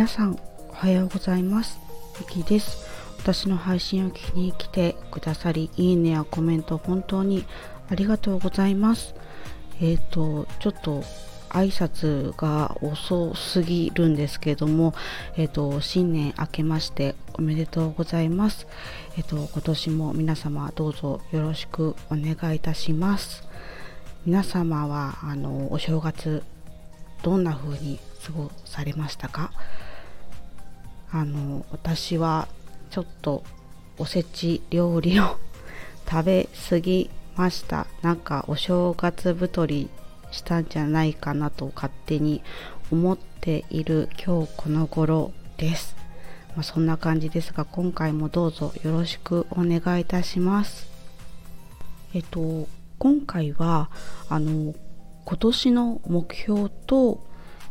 皆さんおはようございますゆきです私の配信を聞きに来てくださりいいねやコメント本当にありがとうございますえっ、ー、とちょっと挨拶が遅すぎるんですけども、えっ、ー、と、新年明けましておめでとうございます。えっ、ー、と、今年も皆様どうぞよろしくお願いいたします。皆様は、あの、お正月、どんな風に過ごされましたか？あの、私はちょっとおせち料理を食べ過ぎました。なんかお正月太りしたんじゃないかなと勝手に思っている今日この頃です。まあ、そんな感じですが今回もどうぞよろしくお願いいたします。えっと今回はあの今年の目標と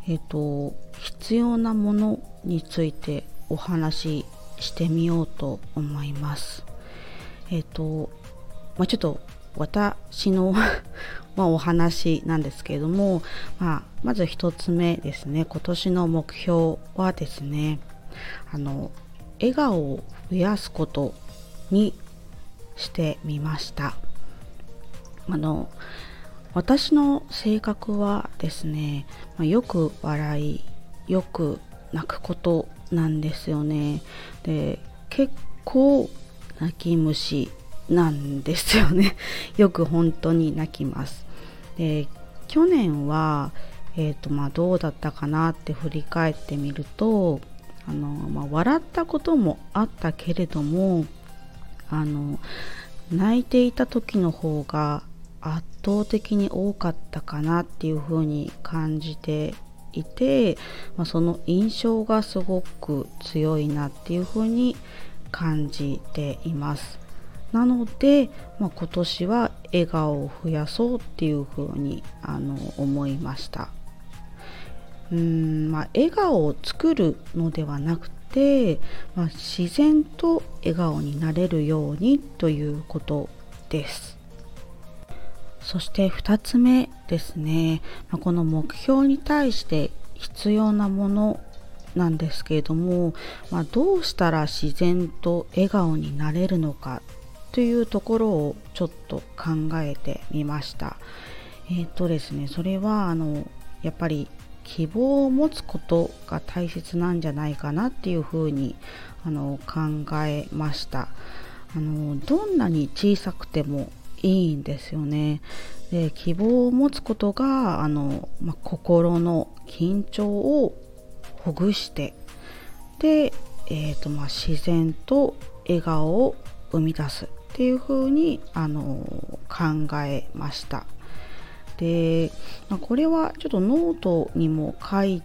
えっと必要なものについてお話ししてみようと思います。えっとまあ、ちょっと私の まお話なんですけれども、まあ、まず1つ目ですね今年の目標はですねあの笑顔を増やすことにしてみましたあの私の性格はですね、ま、よく笑いよく泣くことなんですよね。で結構泣き虫なんですよね。よく本当に泣きます。で去年は、えーとまあ、どうだったかなって振り返ってみるとあの、まあ、笑ったこともあったけれどもあの泣いていた時の方が圧倒的に多かったかなっていうふうに感じていて、まあ、その印象がすごく強いなっていうふうに感じています。なので、まあ、今年は笑顔を増やそうっていうふうにあの思いましたうん、まあ、笑顔を作るのではなくて、まあ、自然と笑顔になれるようにということですそして2つ目ですね、まあ、この目標に対して必要なものなんですけれども、まあ、どうしたら自然と笑顔になれるのかというところをちょっと考えてみました。えっ、ー、とですね、それはあのやっぱり希望を持つことが大切なんじゃないかなっていうふうにあの考えました。あのどんなに小さくてもいいんですよね。で希望を持つことがあの、ま心の緊張をほぐしてで、えーとま自然と笑顔を生み出すっていう風にあの考えました。で、まあ、これはちょっとノートにも書い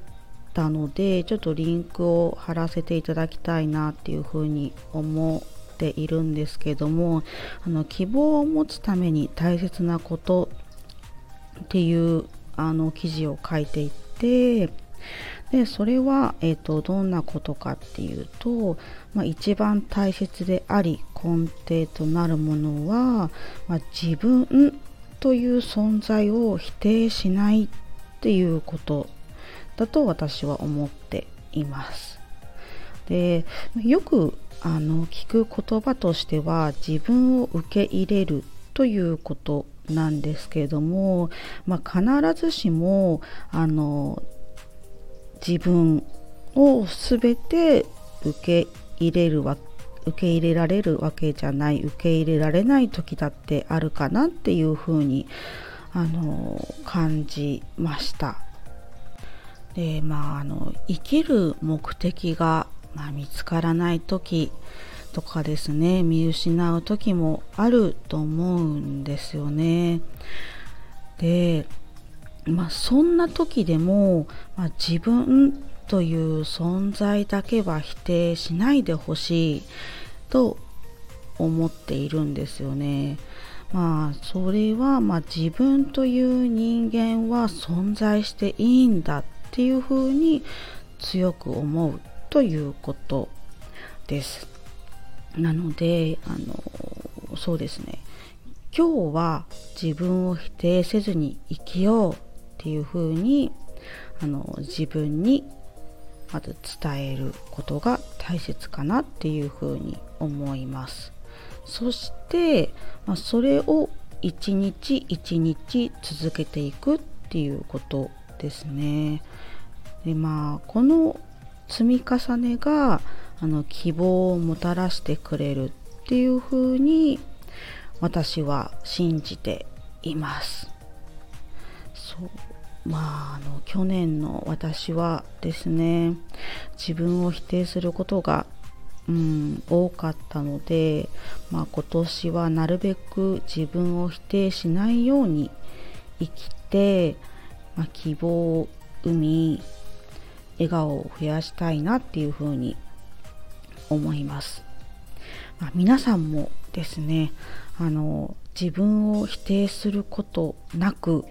たのでちょっとリンクを貼らせていただきたいなっていう風に思ているんですけどもあの希望を持つために大切なことっていうあの記事を書いていてでそれは、えーと、どんなことかっていうと、まあ、一番大切であり根底となるものは、まあ、自分という存在を否定しないっていうことだと私は思っています。でよくあの聞く言葉としては自分を受け入れるということなんですけれども、まあ、必ずしもあの自分を全て受け入れるわ受け入れられるわけじゃない受け入れられない時だってあるかなっていうふうにあの感じました。でまああの生きる目的が、まあ、見つからない時とかですね見失う時もあると思うんですよね。でまあ、そんな時でも、まあ、自分という存在だけは否定しないでほしいと思っているんですよね。まあそれはまあ自分という人間は存在していいんだっていうふうに強く思うということです。なのであのそうですね。今日は自分を否定せずに生きようっていうふうにあの自分にまず伝えることが大切かなっていうふうに思います。そして、まあ、それを一日一日続けていくっていうことですね。でまあこの積み重ねがあの希望をもたらしてくれるっていうふうに私は信じています。そう。まああの去年の私はですね自分を否定することがうん、多かったので、まあ、今年はなるべく自分を否定しないように生きて、まあ、希望を生み笑顔を増やしたいなっていうふうに思います、まあ、皆さんもですねあの自分を否定することなく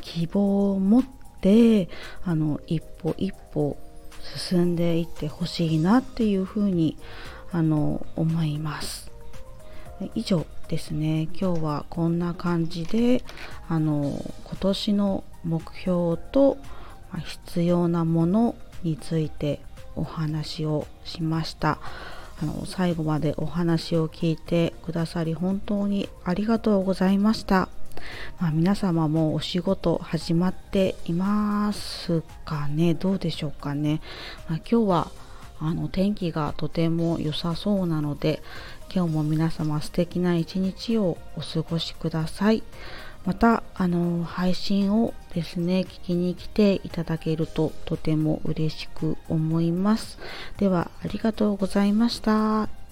希望を持ってあの一歩一歩進んでいってほしいなっていうふうにあの思います。以上ですね。今日はこんな感じであの今年の目標と必要なものについてお話をしました。あの最後までお話を聞いてくださり本当にありがとうございました。まあ、皆様もお仕事始まっていますかね。どうでしょうかね、まあ、今日はあの天気がとても良さそうなので今日も皆様素敵な一日をお過ごしください。またあの配信をですね聞きに来ていただけるととても嬉しく思います。ではありがとうございました。